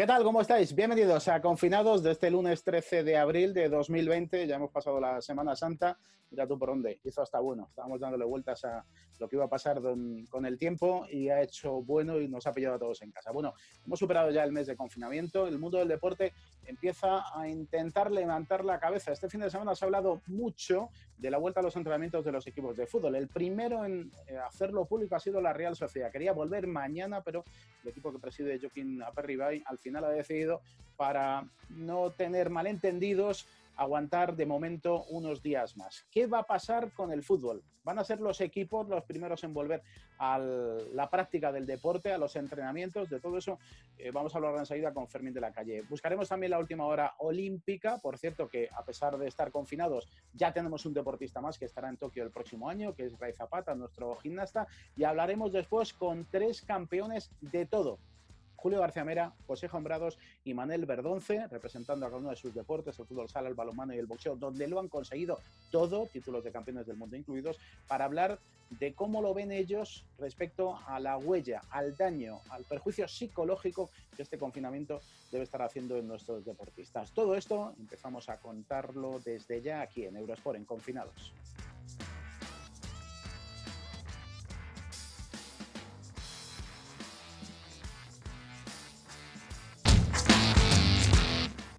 ¿Qué tal? ¿Cómo estáis? Bienvenidos a Confinados de este lunes 13 de abril de 2020. Ya hemos pasado la Semana Santa. Mira tú por dónde. Hizo hasta bueno. Estábamos dándole vueltas a lo que iba a pasar con el tiempo y ha hecho bueno y nos ha pillado a todos en casa. Bueno, hemos superado ya el mes de confinamiento. El mundo del deporte empieza a intentar levantar la cabeza. Este fin de semana se ha hablado mucho de la vuelta a los entrenamientos de los equipos de fútbol. El primero en eh, hacerlo público ha sido la Real Sociedad. Quería volver mañana, pero el equipo que preside Joaquín Aperribay al final ha decidido para no tener malentendidos aguantar de momento unos días más. ¿Qué va a pasar con el fútbol? ¿Van a ser los equipos los primeros en volver a la práctica del deporte, a los entrenamientos? De todo eso eh, vamos a hablar enseguida con Fermín de la Calle. Buscaremos también la última hora olímpica. Por cierto, que a pesar de estar confinados, ya tenemos un deportista más que estará en Tokio el próximo año, que es Ray Zapata, nuestro gimnasta. Y hablaremos después con tres campeones de todo Julio García Mera, José Hombrados y Manel Verdonce, representando a cada uno de sus deportes, el fútbol sala, el balonmano y el boxeo, donde lo han conseguido todo, títulos de campeones del mundo incluidos, para hablar de cómo lo ven ellos respecto a la huella, al daño, al perjuicio psicológico que este confinamiento debe estar haciendo en nuestros deportistas. Todo esto empezamos a contarlo desde ya aquí en Eurosport, en Confinados.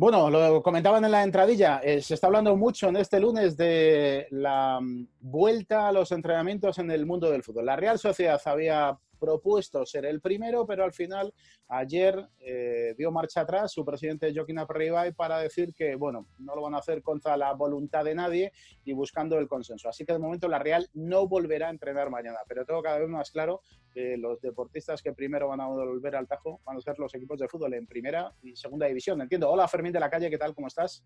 Bueno, lo comentaban en la entradilla, eh, se está hablando mucho en este lunes de la mm, vuelta a los entrenamientos en el mundo del fútbol. La Real Sociedad había propuesto ser el primero, pero al final ayer eh, dio marcha atrás su presidente Joaquín Aperribay para decir que, bueno, no lo van a hacer contra la voluntad de nadie y buscando el consenso. Así que de momento la Real no volverá a entrenar mañana, pero tengo cada vez más claro que los deportistas que primero van a volver al Tajo van a ser los equipos de fútbol en primera y segunda división. Entiendo. Hola Fermín de la Calle, ¿qué tal? ¿Cómo estás?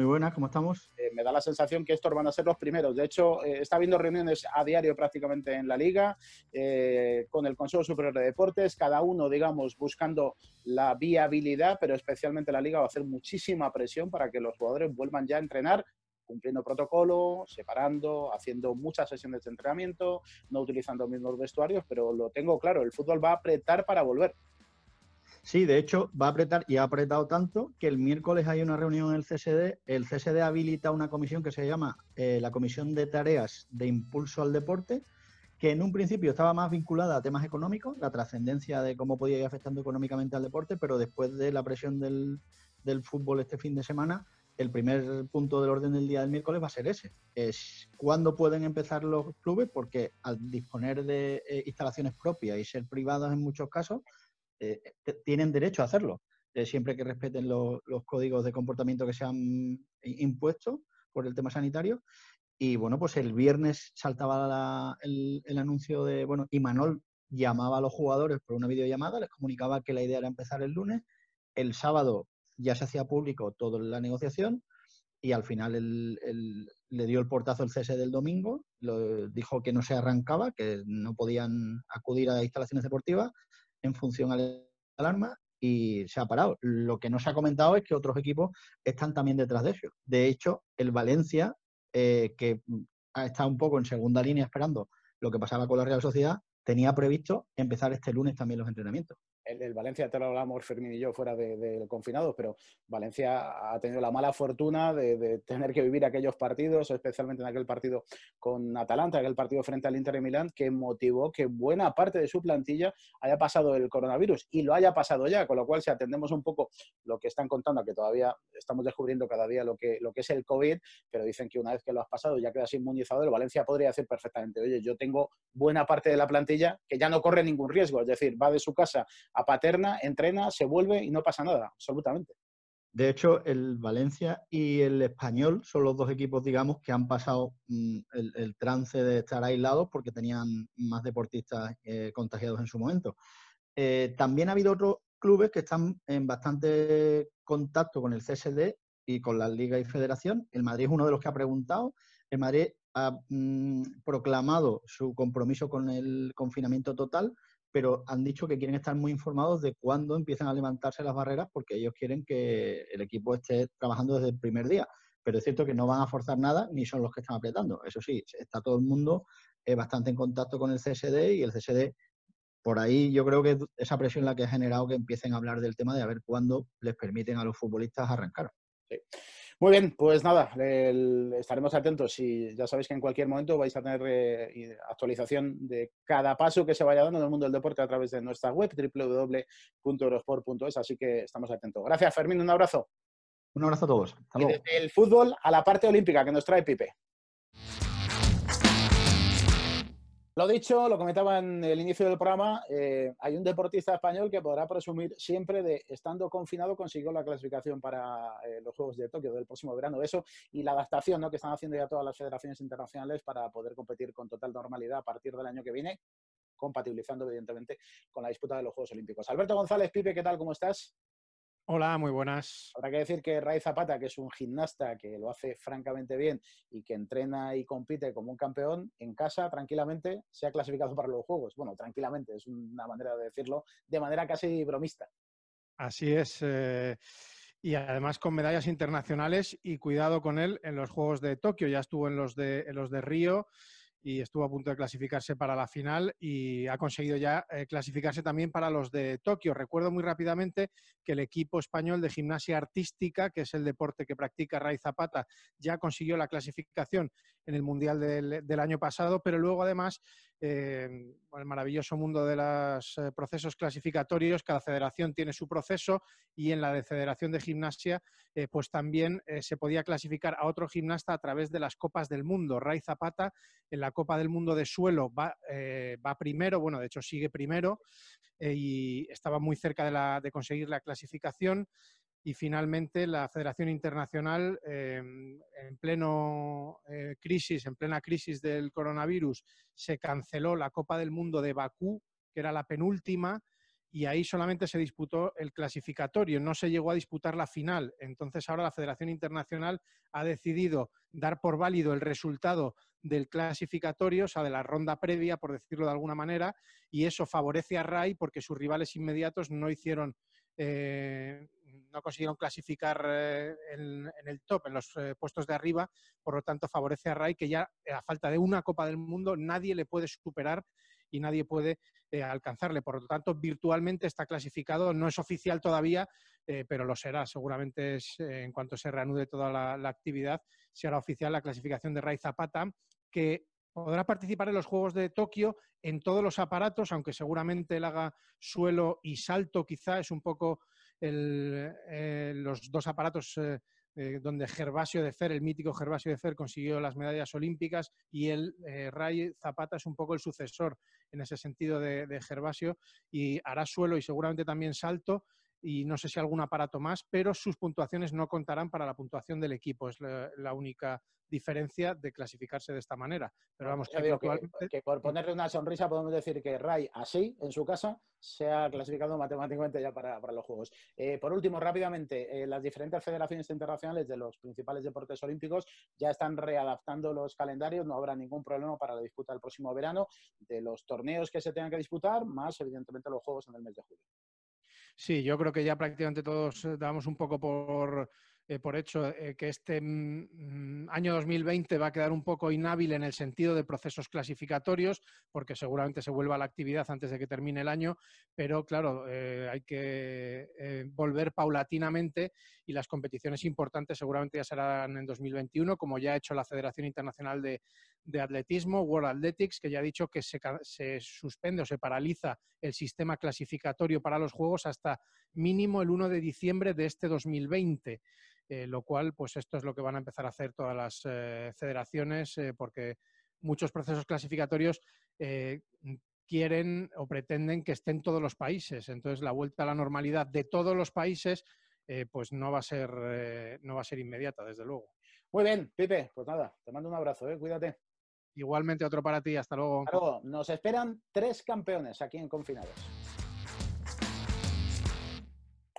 Muy buenas, ¿cómo estamos? Eh, me da la sensación que estos van a ser los primeros. De hecho, eh, está habiendo reuniones a diario prácticamente en la liga eh, con el Consejo Superior de Deportes, cada uno, digamos, buscando la viabilidad, pero especialmente la liga va a hacer muchísima presión para que los jugadores vuelvan ya a entrenar cumpliendo protocolo, separando, haciendo muchas sesiones de entrenamiento, no utilizando los mismos vestuarios, pero lo tengo claro, el fútbol va a apretar para volver. Sí, de hecho va a apretar y ha apretado tanto que el miércoles hay una reunión en el CSD. El CSD habilita una comisión que se llama eh, la Comisión de Tareas de Impulso al Deporte, que en un principio estaba más vinculada a temas económicos, la trascendencia de cómo podía ir afectando económicamente al deporte, pero después de la presión del, fútbol este fin de semana, el primer punto del orden del día del miércoles va a ser ese. Es cuándo pueden empezar los clubes, porque al disponer de eh, instalaciones propias y ser privadas en muchos casos, eh, tienen derecho a hacerlo, eh, siempre que respeten los códigos de comportamiento que se han impuesto por el tema sanitario. Y bueno, pues el viernes saltaba el, anuncio de, bueno, y Manol llamaba a los jugadores por una videollamada, les comunicaba que la idea era empezar el lunes. El sábado ya se hacía público toda la negociación y al final le dio el portazo el cese del domingo, dijo que no se arrancaba, que no podían acudir a instalaciones deportivas en función al alarma y se ha parado. Lo que no se ha comentado es que otros equipos están también detrás de ellos. De hecho, el Valencia, eh, que ha estado un poco en segunda línea esperando lo que pasaba con la Real Sociedad, tenía previsto empezar este lunes también los entrenamientos el, Valencia, te lo hablamos Fermín y yo fuera del de, confinado, pero Valencia ha tenido la mala fortuna de, tener que vivir aquellos partidos, especialmente en aquel partido con Atalanta, aquel partido frente al Inter de Milán, que motivó que buena parte de su plantilla haya pasado el coronavirus y lo haya pasado ya, con lo cual si atendemos un poco lo que están contando, que todavía estamos descubriendo cada día lo que, lo que es el COVID, pero dicen que una vez que lo has pasado ya quedas inmunizado, el Valencia podría decir perfectamente, oye, yo tengo buena parte de la plantilla que ya no corre ningún riesgo, es decir, va de su casa a Paterna, entrena, se vuelve y no pasa nada, absolutamente. De hecho, el Valencia y el Español son los dos equipos, digamos, que han pasado mm, el, trance de estar aislados porque tenían más deportistas eh, contagiados en su momento. Eh, también ha habido otros clubes que están en bastante contacto con el CSD y con la Liga y Federación. El Madrid es uno de los que ha preguntado. El Madrid ha mm, proclamado su compromiso con el confinamiento total pero han dicho que quieren estar muy informados de cuándo empiezan a levantarse las barreras porque ellos quieren que el equipo esté trabajando desde el primer día. Pero es cierto que no van a forzar nada ni son los que están apretando. Eso sí, está todo el mundo eh, bastante en contacto con el CSD y el CSD por ahí yo creo que esa presión la que ha generado que empiecen a hablar del tema de a ver cuándo les permiten a los futbolistas arrancar. Muy bien, pues nada, estaremos atentos y ya sabéis que en cualquier momento vais a tener eh, actualización de cada paso que se vaya dando en el mundo del deporte a través de nuestra web www.eurosport.es, así que estamos atentos. Gracias, Fermín, un abrazo. Un abrazo a todos. desde el fútbol a la parte olímpica que nos trae Pipe. Lo dicho, lo comentaba en el inicio del programa, eh, hay un deportista español que podrá presumir siempre de, estando confinado, consiguió la clasificación para eh, los Juegos de Tokio del próximo verano. Eso y la adaptación que están haciendo ya todas las federaciones internacionales para poder competir con total normalidad a partir del año que viene, compatibilizando evidentemente con la disputa de los Juegos Olímpicos. Alberto González, Pipe, ¿qué tal? ¿Cómo estás? Hola, muy buenas. Habrá que decir que Ray Zapata, que es un gimnasta que lo hace francamente bien y que entrena y compite como un campeón, en casa tranquilamente se ha clasificado para los Juegos. Bueno, tranquilamente, es una manera de decirlo, de manera casi bromista. Así es. Eh, y además con medallas internacionales y cuidado con él en los Juegos de Tokio. Ya estuvo en los de, en los de Río y estuvo a punto de clasificarse para la final y ha conseguido ya eh, clasificarse también para los de Tokio. Recuerdo muy rápidamente que el equipo español de gimnasia artística, que es el deporte que practica Ray Zapata, ya consiguió la clasificación en el Mundial del, año pasado, pero luego además, eh, el maravilloso mundo de los eh, procesos clasificatorios, cada federación tiene su proceso y en la de Federación de Gimnasia, pues también se podía clasificar a otro gimnasta a través de las Copas del Mundo. Ray Zapata en la Copa del Mundo de suelo va, eh, va primero, bueno, de hecho sigue primero eh, y estaba muy cerca de, la, de, conseguir la clasificación. Y finalmente la Federación Internacional, em, en pleno eh, crisis, en plena crisis del coronavirus, se canceló la Copa del Mundo de Bakú, que era la penúltima, y ahí solamente se disputó el clasificatorio, no se llegó a disputar la final. Entonces ahora la Federación Internacional ha decidido dar por válido el resultado del clasificatorio, o sea, de la ronda previa, por decirlo de alguna manera, y eso favorece a RAI porque sus rivales inmediatos no hicieron, eh, no consiguieron clasificar eh, en, el top, en los eh, puestos de arriba, por lo tanto favorece a RAI que ya a falta de una Copa del Mundo nadie le puede superar y nadie puede alcanzarle. Por lo tanto, virtualmente está clasificado, no es oficial todavía, pero lo será. Seguramente es, en cuanto se reanude toda la, actividad, será oficial la clasificación de Ray Zapata, que podrá participar en los Juegos de Tokio en todos los aparatos, aunque seguramente él haga suelo y salto, quizá. Es un poco los dos aparatos eh, donde Gervasio de Fer, el mítico Gervasio de Fer, consiguió las medallas olímpicas y el eh, Ray Zapata es un poco el sucesor en ese sentido de Gervasio y hará suelo y seguramente también salto y no sé si algún aparato más, pero sus puntuaciones no contarán para la puntuación del equipo. Es la, única diferencia de clasificarse de esta manera. Pero vamos, que, por ponerle una sonrisa podemos decir que Ray, así, en su casa, se ha clasificado matemáticamente ya para, los Juegos. Eh, por último, rápidamente, eh, las diferentes federaciones internacionales de los principales deportes olímpicos ya están readaptando los calendarios, no habrá ningún problema para la disputa del próximo verano, de los torneos que se tengan que disputar, más evidentemente los Juegos en el mes de julio. Sí, yo creo que ya prácticamente todos eh, damos un poco por, eh, por hecho eh, que este mm, año 2020 va a quedar un poco inhábil en el sentido de procesos clasificatorios, porque seguramente se vuelva la actividad antes de que termine el año, pero claro, eh, hay que volver paulatinamente y las competiciones importantes seguramente ya serán en 2021, como ya ha hecho la Federación Internacional de, Atletismo, World Athletics, que ya ha dicho que se, se suspende o se paraliza el sistema clasificatorio para los Juegos hasta mínimo el 1 de diciembre de este 2020. Eh, lo cual, pues esto es lo que van a empezar a hacer todas las eh, federaciones, eh, porque muchos procesos clasificatorios quieren o pretenden que estén todos los países. Entonces, la vuelta a la normalidad de todos los países, pues no va a ser, no va a ser inmediata, desde luego. Muy bien, Pipe, pues nada, te mando un abrazo, cuídate. Igualmente otro para ti, hasta luego. Hasta luego. Nos esperan tres campeones aquí en Confinados.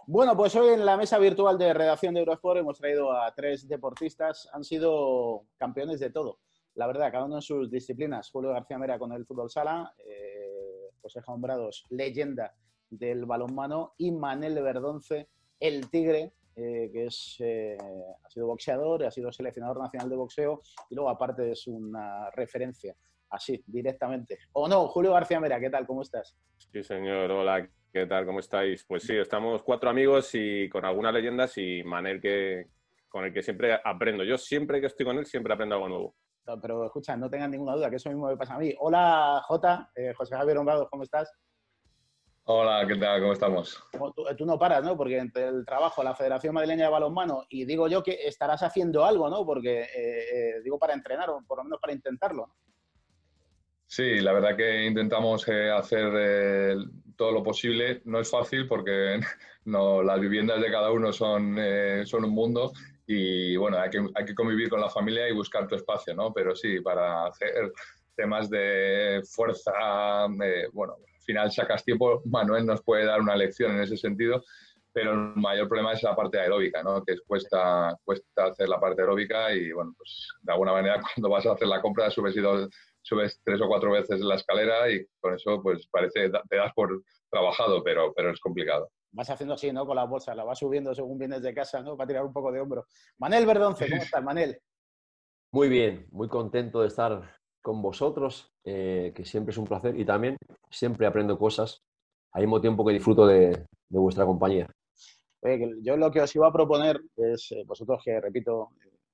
Bueno, pues hoy en la mesa virtual de redacción de Eurosport hemos traído a tres deportistas. Han sido campeones de todo. La verdad, cada uno en sus disciplinas. Julio García Mera con el fútbol sala, eh, José Jaumbrados, leyenda del balonmano, y Manel Verdonce, el tigre, eh, que es, eh, ha sido boxeador, ha sido seleccionador nacional de boxeo y luego aparte es una referencia así, directamente. O no, Julio García Mera, ¿qué tal? ¿Cómo estás? Sí, señor. Hola, ¿qué tal? ¿Cómo estáis? Pues sí, estamos cuatro amigos y con algunas leyendas y Manel que, con el que siempre aprendo. Yo siempre que estoy con él siempre aprendo algo nuevo. Pero escucha, no tengan ninguna duda que eso mismo me pasa a mí. Hola, Jota, eh, José Javier Honrado, ¿cómo estás? Hola, ¿qué tal? ¿Cómo estamos? Tú, no paras, ¿no? Porque entre el trabajo, la Federación Madrileña de Balonmano, y digo yo que estarás haciendo algo, ¿no? Porque eh, eh, digo para entrenar, o por lo menos para intentarlo. Sí, la verdad que intentamos hacer todo lo posible. No es fácil porque no, las viviendas de cada uno son, son un mundo y bueno, hay que, hay que convivir con la familia y buscar tu espacio, ¿no? Pero sí, para hacer temas de fuerza, bueno, al final sacas tiempo, Manuel nos puede dar una lección en ese sentido, pero el mayor problema es la parte aeróbica, ¿no? Que cuesta, cuesta hacer la parte aeróbica y bueno, pues de alguna manera cuando vas a hacer la compra subes, subes tres o cuatro veces la escalera y con eso pues parece, te das por trabajado, pero, pero es complicado vas haciendo así, ¿no? Con las bolsas, la vas subiendo según vienes de casa, ¿no? Para tirar un poco de hombro. Manel Verdonce, ¿cómo estás, Manel? Muy bien, muy contento de estar con vosotros, eh, que siempre es un placer y también siempre aprendo cosas al mismo tiempo que disfruto de, vuestra compañía. yo lo que os iba a proponer es, eh, vosotros que, repito,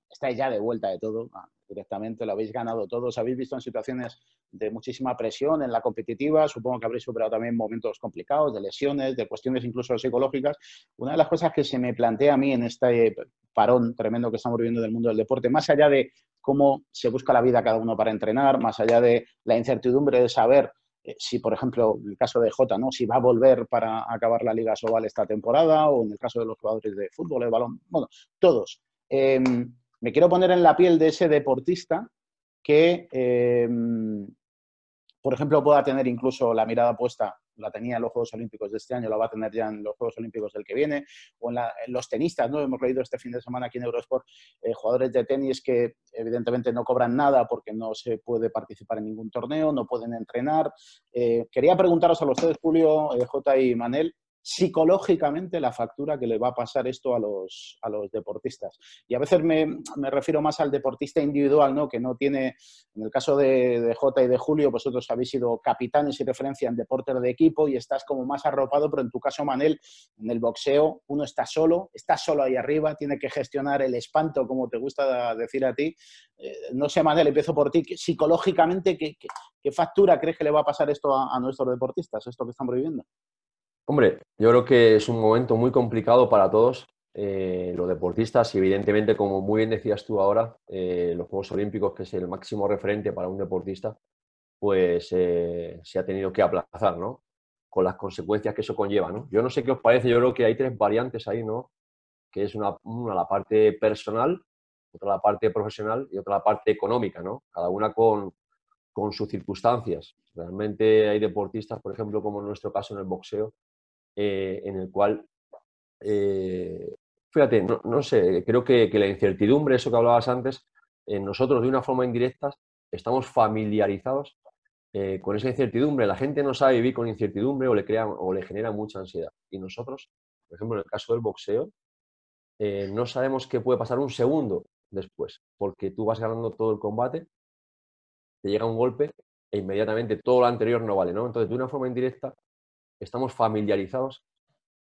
estáis ya de vuelta de todo, ah, directamente, lo habéis ganado todos, habéis visto en situaciones de muchísima presión en la competitiva, supongo que habréis superado también momentos complicados, de lesiones, de cuestiones incluso psicológicas. Una de las cosas que se me plantea a mí en este parón tremendo que estamos viviendo del mundo del deporte, más allá de cómo se busca la vida cada uno para entrenar, más allá de la incertidumbre de saber eh, si, por ejemplo, en el caso de Jota, ¿no? si va a volver para acabar la Liga Sobal esta temporada, o en el caso de los jugadores de fútbol, de balón, bueno, todos. Em, me quiero poner en la piel de ese deportista que, em, por ejemplo, pueda tener incluso la mirada puesta, la tenía en los Juegos Olímpicos de este año, la va a tener ya en los Juegos Olímpicos del que viene, o en, los tenistas, ¿no? Hemos leído este fin de semana aquí en Eurosport eh, jugadores de tenis que evidentemente no cobran nada porque no se puede participar en ningún torneo, no pueden entrenar. Eh, quería preguntaros a los tres, Julio, eh, J y Manel, psicológicamente la factura que le va a pasar esto a los, a los deportistas. Y a veces me, refiero más al deportista individual, ¿no? que no tiene, en el caso de, Jota y de Julio, vosotros habéis sido capitanes y referencia en deportes de equipo y estás como más arropado, pero en tu caso, Manel, en el boxeo, uno está solo, está solo ahí arriba, tiene que gestionar el espanto, como te gusta decir a ti. Eh, no sé, Manel, empiezo por ti. Psicológicamente, ¿qué, factura crees que le va a pasar esto a, a nuestros deportistas, esto que estamos viviendo? Hombre, yo creo que es un momento muy complicado para todos. Eh, los deportistas y evidentemente, como muy bien decías tú ahora, eh, los Juegos Olímpicos, que es el máximo referente para un deportista, pues eh, se ha tenido que aplazar, ¿no? Con las consecuencias que eso conlleva, ¿no? Yo no sé qué os parece, yo creo que hay tres variantes ahí, ¿no? Que es una, la parte personal, otra la parte profesional y otra la parte económica, ¿no? Cada una con, con sus circunstancias. Realmente hay deportistas, por ejemplo, como en nuestro caso en el boxeo, eh, en el cual, eh, fíjate, no, sé, creo que, la incertidumbre, eso que hablabas antes, nosotros de una forma indirecta estamos familiarizados eh, con esa incertidumbre. La gente no sabe vivir con incertidumbre o le, crea, o le genera mucha ansiedad. Y nosotros, por ejemplo, en el caso del boxeo, no sabemos qué puede pasar un segundo después, porque tú vas ganando todo el combate, te llega un golpe e inmediatamente todo lo anterior no vale, ¿no? Entonces, de una forma indirecta, estamos familiarizados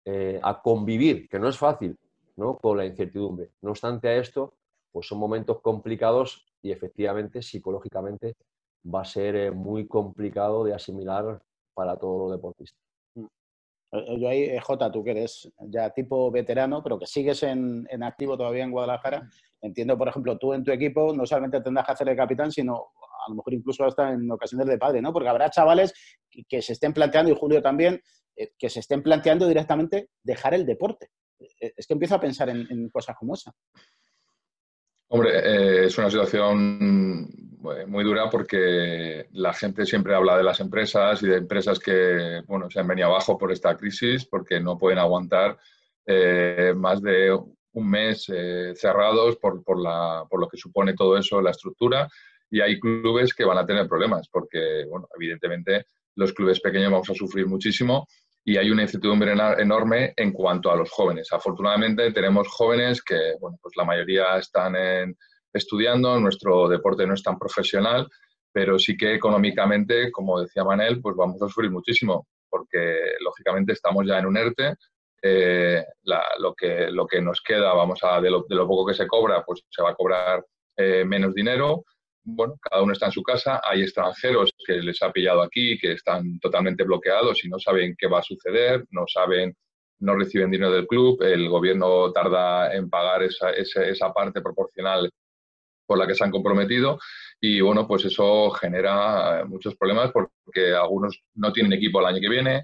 eh, a convivir, que no es fácil, ¿no? con la incertidumbre. No obstante a esto, pues son momentos complicados y efectivamente psicológicamente va a ser eh, muy complicado de asimilar para todos los deportistas. Mm. Eh, yo ahí, Jota, tú que eres ya tipo veterano, pero que sigues en, en, activo todavía en Guadalajara, entiendo, por ejemplo, tú en tu equipo no solamente tendrás que hacer el capitán, sino a lo mejor incluso hasta en ocasiones de padre, ¿no? Porque habrá chavales que, se estén planteando, y Julio también, eh, que se estén planteando directamente dejar el deporte. Eh, es que empiezo a pensar en, cosas como esa. Hombre, eh, es una situación muy dura porque la gente siempre habla de las empresas y de empresas que bueno, se han venido abajo por esta crisis porque no pueden aguantar más de un mes cerrados por, por, la, por, lo que supone todo eso, la estructura y hay clubes que van a tener problemas porque, bueno, evidentemente los clubes pequeños vamos a sufrir muchísimo y hay una incertidumbre enorme en cuanto a los jóvenes. Afortunadamente tenemos jóvenes que, bueno, pues la mayoría están estudiando, nuestro deporte no es tan profesional, pero sí que económicamente, como decía Manel, pues vamos a sufrir muchísimo, porque lógicamente estamos ya en un ERTE, eh, lo, que, lo que nos queda, vamos a, de lo, poco que se cobra, pues se va a cobrar eh, menos dinero. Bueno, cada uno está en su casa, hay extranjeros que les ha pillado aquí, que están totalmente bloqueados y no saben qué va a suceder, no saben, no reciben dinero del club, el gobierno tarda en pagar esa, esa, esa parte proporcional por la que se han comprometido y bueno, pues eso genera eh, muchos problemas porque algunos no tienen equipo el año que viene,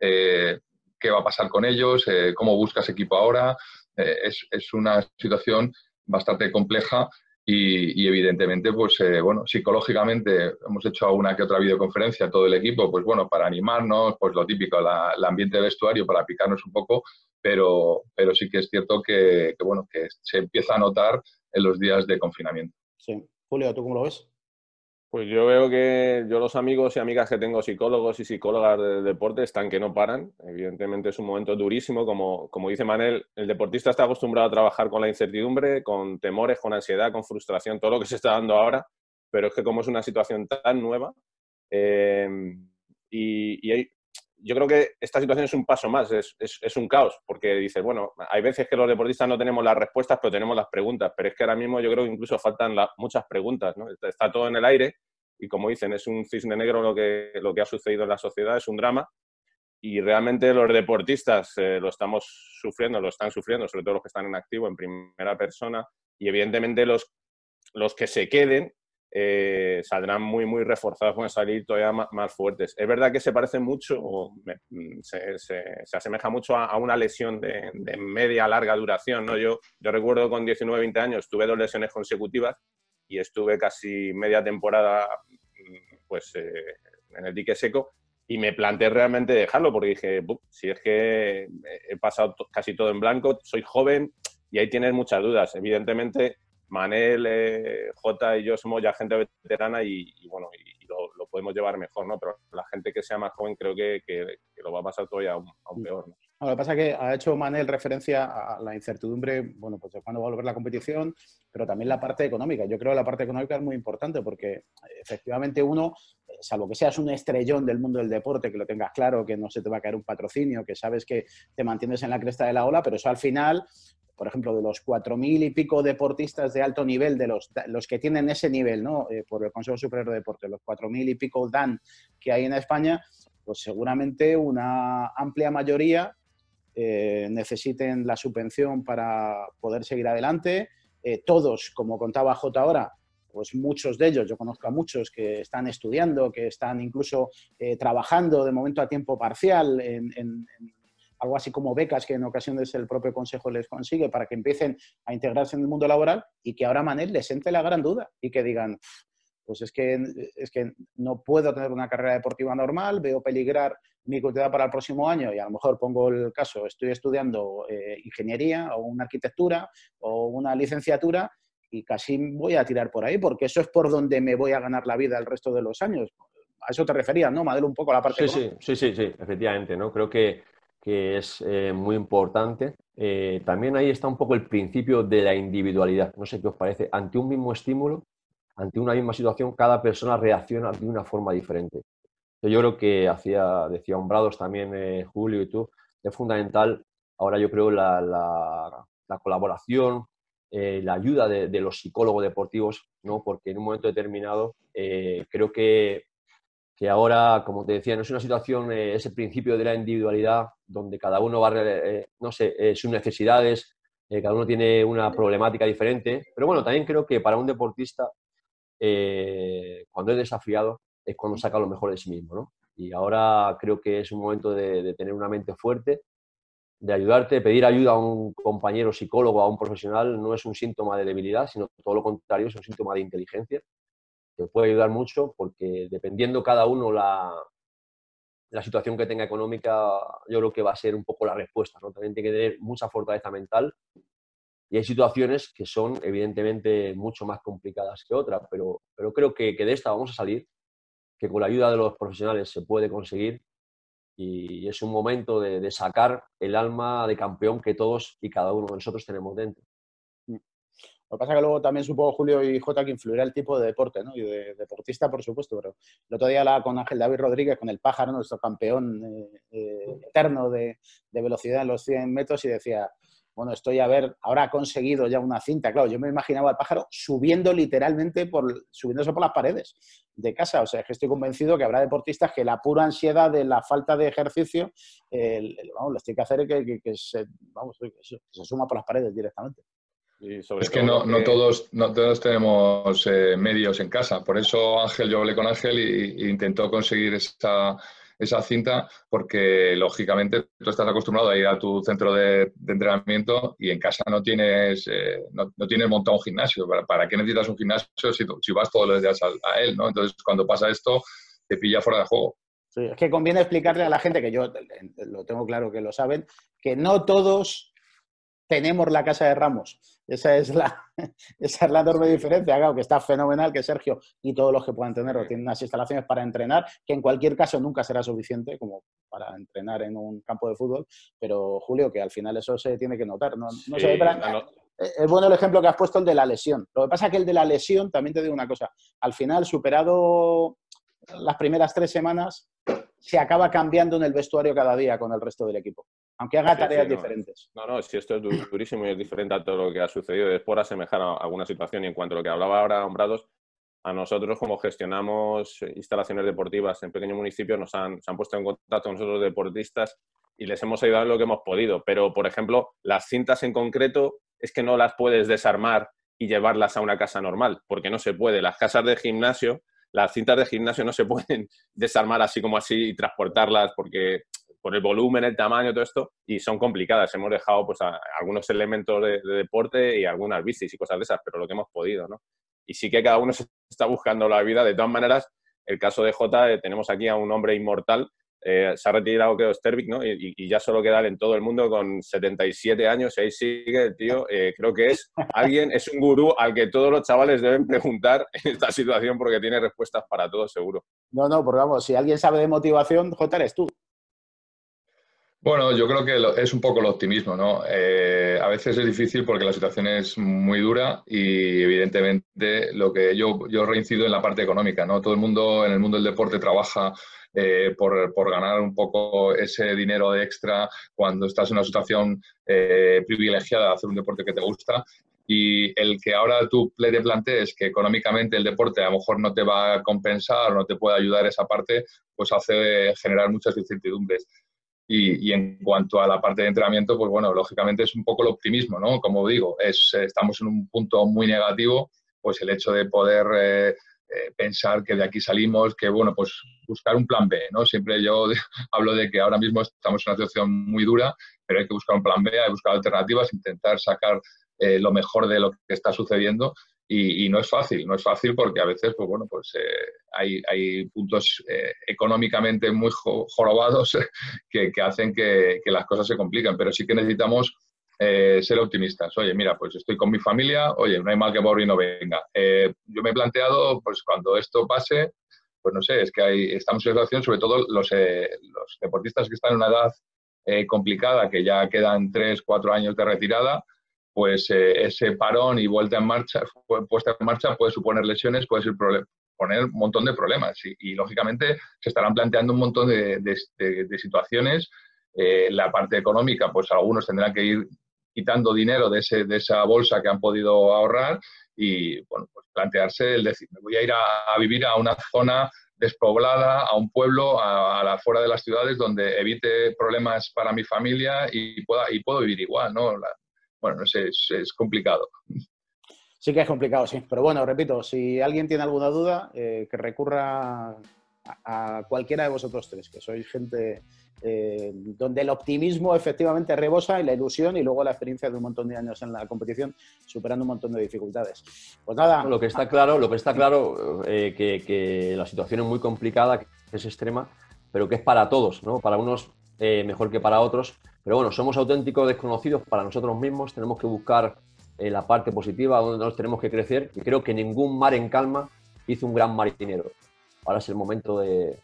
eh, qué va a pasar con ellos, eh, cómo buscas equipo ahora, es, es, una situación bastante compleja y, evidentemente, pues bueno, psicológicamente hemos hecho una que otra videoconferencia todo el equipo, pues bueno, para animarnos, pues lo típico, el ambiente de vestuario para picarnos un poco, pero, pero sí que es cierto que, que, bueno, que se empieza a notar en los días de confinamiento. Sí. Julio, ¿tú cómo lo ves? Pues yo veo que yo los amigos y amigas que tengo, psicólogos y psicólogas de deporte, están que no paran. Evidentemente es un momento durísimo, como, como dice Manel, el deportista está acostumbrado a trabajar con la incertidumbre, con temores, con ansiedad, con frustración, todo lo que se está dando ahora, pero es que como es una situación tan nueva eh, y, y hay, yo creo que esta situación es un paso más, es, es, un caos, porque dices, bueno, hay veces que los deportistas no tenemos las respuestas, pero tenemos las preguntas, pero es que ahora mismo yo creo que incluso faltan muchas preguntas, ¿no? Está, todo en el aire y como dicen, es un cisne negro lo que, lo que ha sucedido en la sociedad, es un drama y realmente los deportistas eh, lo estamos sufriendo, lo están sufriendo, sobre todo los que están en activo en primera persona y evidentemente los, los que se queden eh, saldrán muy, muy reforzados, a salir todavía más, fuertes. Es verdad que se parece mucho, o mm, se, se, asemeja mucho a, una lesión de, media, larga duración. ¿no? Yo, yo recuerdo con 19, 20 años tuve dos lesiones consecutivas y estuve casi media temporada mm, pues, eh, en el dique seco y me planteé realmente dejarlo porque dije, si es que he pasado casi todo en blanco, soy joven y ahí tienes muchas dudas. Evidentemente, Manel, eh, J y yo somos ya gente veterana y, bueno, y, lo, podemos llevar mejor, ¿no? Pero la gente que sea más joven creo que, lo va a pasar todavía aún, aún peor, ¿no? lo que pasa es que ha hecho Manel referencia a la incertidumbre, bueno, pues de cuándo va a volver la competición, pero también la parte económica. Yo creo que la parte económica es muy importante porque efectivamente uno, salvo que seas un estrellón del mundo del deporte, que lo tengas claro, que no se te va a caer un patrocinio, que sabes que te mantienes en la cresta de la ola, pero eso al final por ejemplo, de los cuatro mil y pico deportistas de alto nivel, de los, los que tienen ese nivel, ¿no? Eh, por el Consejo Superior de Deporte, los cuatro mil y pico DAN que hay en España, pues seguramente una amplia mayoría eh, necesiten la subvención para poder seguir adelante. Eh, todos, como contaba J ahora, pues muchos de ellos, yo conozco a muchos que están estudiando, que están incluso trabajando de momento a tiempo parcial en, algo así como becas que en ocasiones el propio Consejo les consigue para que empiecen a integrarse en el mundo laboral y que ahora Manel les entre la gran duda y que digan, pues es que, es que no puedo tener una carrera deportiva normal, veo peligrar mi continuidad para el próximo año y a lo mejor pongo el caso, estoy estudiando eh, ingeniería o una arquitectura o una licenciatura y casi voy a tirar por ahí porque eso es por donde me voy a ganar la vida el resto de los años. A eso te referías, ¿no, Madelo? Un poco a la parte. Sí, sí, sí, sí, sí, efectivamente, ¿no? Creo que que es eh, muy importante. Eh, también ahí está un poco el principio de la individualidad. No sé qué os parece. Ante un mismo estímulo, ante una misma situación, cada persona reacciona de una forma diferente. Yo creo que hacía, decía Hombrados también, eh, Julio y tú, es fundamental ahora yo creo la, la, colaboración, la ayuda de, los psicólogos deportivos, ¿no? porque en un momento determinado creo que que ahora, como te decía, no es una situación, eh, ese principio de la individualidad, donde cada uno va, eh, no sé, eh, sus necesidades, cada uno tiene una problemática diferente, pero bueno, también creo que para un deportista, cuando es desafiado, es cuando saca lo mejor de sí mismo, ¿no? Y ahora creo que es un momento de tener una mente fuerte, de ayudarte, pedir ayuda a un compañero psicólogo, a un profesional, no es un síntoma de debilidad, sino todo lo contrario, es un síntoma de inteligencia te puede ayudar mucho porque dependiendo cada uno la, la situación que tenga económica, yo creo que va a ser un poco la respuesta. ¿no? También tiene que tener mucha fortaleza mental y hay situaciones que son evidentemente mucho más complicadas que otras, pero, pero creo que, que de esta vamos a salir, que con la ayuda de los profesionales se puede conseguir y es un momento de, de sacar el alma de campeón que todos y cada uno de nosotros tenemos dentro. Lo que pasa es que luego también supongo Julio y J que influirá el tipo de deporte, ¿no? Y de deportista, por supuesto, pero el otro día la, con Ángel David Rodríguez, con el pájaro, nuestro campeón eh, eh, eterno de, de velocidad en los 100 metros, y decía, bueno, estoy a ver, ahora ha conseguido ya una cinta, claro, yo me imaginaba al pájaro subiendo literalmente, por, subiéndose por las paredes de casa, o sea, es que estoy convencido que habrá deportistas que la pura ansiedad de la falta de ejercicio, vamos, lo que que hacer que, que, se, vamos, que se, suma por las paredes directamente. es que no, no, todos, no todos tenemos eh, medios en casa. Por eso Ángel, yo hablé con Ángel e intentó conseguir esa, esa cinta porque lógicamente tú estás acostumbrado a ir a tu centro de, entrenamiento y en casa no tienes, eh, no, tienes montado un gimnasio. ¿Para, qué necesitas un gimnasio si, si vas todos los días a, él? ¿no? Entonces cuando pasa esto te pilla fuera de juego. Es que conviene explicarle a la gente, que yo lo tengo claro que lo saben, que no todos tenemos la casa de Ramos. Esa es la, esa es la enorme diferencia, claro, que está fenomenal que Sergio y todos los que puedan tenerlo tienen unas instalaciones para entrenar, que en cualquier caso nunca será suficiente como para entrenar en un campo de fútbol, pero Julio, que al final eso se tiene que notar. No, Es bueno el ejemplo que has puesto, el de la lesión. Lo que pasa es que el de la lesión, también te digo una cosa, al final, superado las primeras tres semanas, se acaba cambiando en el vestuario cada día con el resto del equipo aunque haga tareas diferentes. No, no, si esto es durísimo y es diferente a todo lo que ha sucedido, es por asemejar a alguna situación. Y en cuanto a lo que hablaba ahora Hombrados, a nosotros como gestionamos instalaciones deportivas en pequeños municipios, nos han, se han puesto en contacto con nosotros deportistas y les hemos ayudado en lo que hemos podido. Pero, por ejemplo, las cintas en concreto es que no las puedes desarmar y llevarlas a una casa normal, porque no se puede. Las casas de gimnasio, las cintas de gimnasio no se pueden desarmar así como así y transportarlas porque por el volumen, el tamaño, todo esto, y son complicadas. Hemos dejado pues algunos elementos de, deporte y algunas bicis y cosas de esas, pero lo que hemos podido, ¿no? Y sí que cada uno se está buscando la vida. De todas maneras, el caso de Jota, eh, tenemos aquí a un hombre inmortal, eh, se ha retirado creo Stervik, ¿no? Y, ya solo queda en todo el mundo con 77 años y ahí sigue el tío. Eh, creo que es alguien, es un gurú al que todos los chavales deben preguntar en esta situación porque tiene respuestas para todo seguro. No, no, porque vamos, si alguien sabe de motivación, Jota eres tú. Bueno, yo creo que es un poco el optimismo, ¿no? Eh, a veces es difícil porque la situación es muy dura y evidentemente lo que yo, yo reincido en la parte económica, ¿no? Todo el mundo en el mundo del deporte trabaja eh, por, por, ganar un poco ese dinero de extra cuando estás en una situación eh, privilegiada de hacer un deporte que te gusta y el que ahora tú te plantees que económicamente el deporte a lo mejor no te va a compensar o no te puede ayudar esa parte, pues hace generar muchas incertidumbres. Y, en cuanto a la parte de entrenamiento, pues bueno, lógicamente es un poco el optimismo, ¿no? Como digo, es, estamos en un punto muy negativo, pues el hecho de poder eh, eh, pensar que de aquí salimos, que bueno, pues buscar un plan B, ¿no? Siempre yo hablo de que ahora mismo estamos en una situación muy dura, pero hay que buscar un plan B, hay que buscar alternativas, intentar sacar eh, lo mejor de lo que está sucediendo y, no es fácil, no es fácil porque a veces, pues bueno, pues eh, hay, hay, puntos eh, económicamente muy jorobados que, que hacen que, que, las cosas se complican, pero sí que necesitamos eh, ser optimistas. Oye, mira, pues estoy con mi familia, oye, no hay mal que por y no venga. yo me he planteado, pues cuando esto pase, pues no sé, es que hay, estamos en situación, sobre todo los, los deportistas que están en una edad complicada, que ya quedan tres, cuatro años de retirada, pues eh, ese parón y vuelta en marcha, puesta en marcha puede suponer lesiones, puede poner un montón de problemas y, lógicamente se estarán planteando un montón de, situaciones. Eh, la parte económica, pues algunos tendrán que ir quitando dinero de, ese, de esa bolsa que han podido ahorrar y bueno, pues plantearse el decir, me voy a ir a, vivir a una zona despoblada, a un pueblo, a, la fuera de las ciudades, donde evite problemas para mi familia y, pueda, y puedo vivir igual, ¿no? Bueno, no sé, es, complicado. Sí que es complicado, sí. Pero bueno, repito, si alguien tiene alguna duda, eh, que recurra a, cualquiera de vosotros tres, que sois gente eh, donde el optimismo efectivamente rebosa y la ilusión y luego la experiencia de un montón de años en la competición, superando un montón de dificultades. Pues nada. Lo que está claro, lo que está claro, eh, que, la situación es muy complicada, que es extrema, pero que es para todos, ¿no? Para unos mejor que para otros pero bueno, somos auténticos desconocidos para nosotros mismos, tenemos que buscar eh, la parte positiva, donde nos tenemos que crecer, y creo que ningún mar en calma hizo un gran marinero. Ahora es el momento de,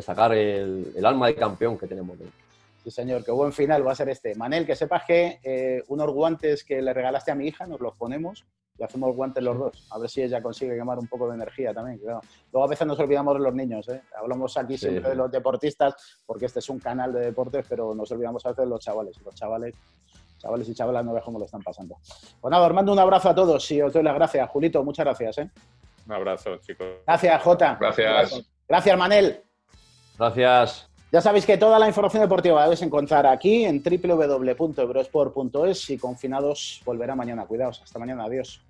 sacar el, alma de campeón que tenemos dentro. Sí, señor, qué buen final va a ser este. Manel, que sepas que eh, unos guantes que le regalaste a mi hija, nos los ponemos y hacemos guantes los dos. A ver si ella consigue quemar un poco de energía también. Luego a veces nos olvidamos de los niños. ¿eh? Hablamos aquí siempre de los deportistas, porque este es un canal de deportes, pero nos olvidamos a veces de los chavales. Los chavales, chavales y chavalas no ves cómo lo están pasando. Pues nada, os mando un abrazo a todos y os doy las gracias. Julito, muchas gracias. ¿eh? Un abrazo, chicos. Gracias, Jota. Gracias. Gracias, Manel. Gracias. Ya sabéis que toda la información deportiva la debéis encontrar aquí en www.eurosport.es y confinados volverá mañana. Cuidaos. Hasta mañana. Adiós.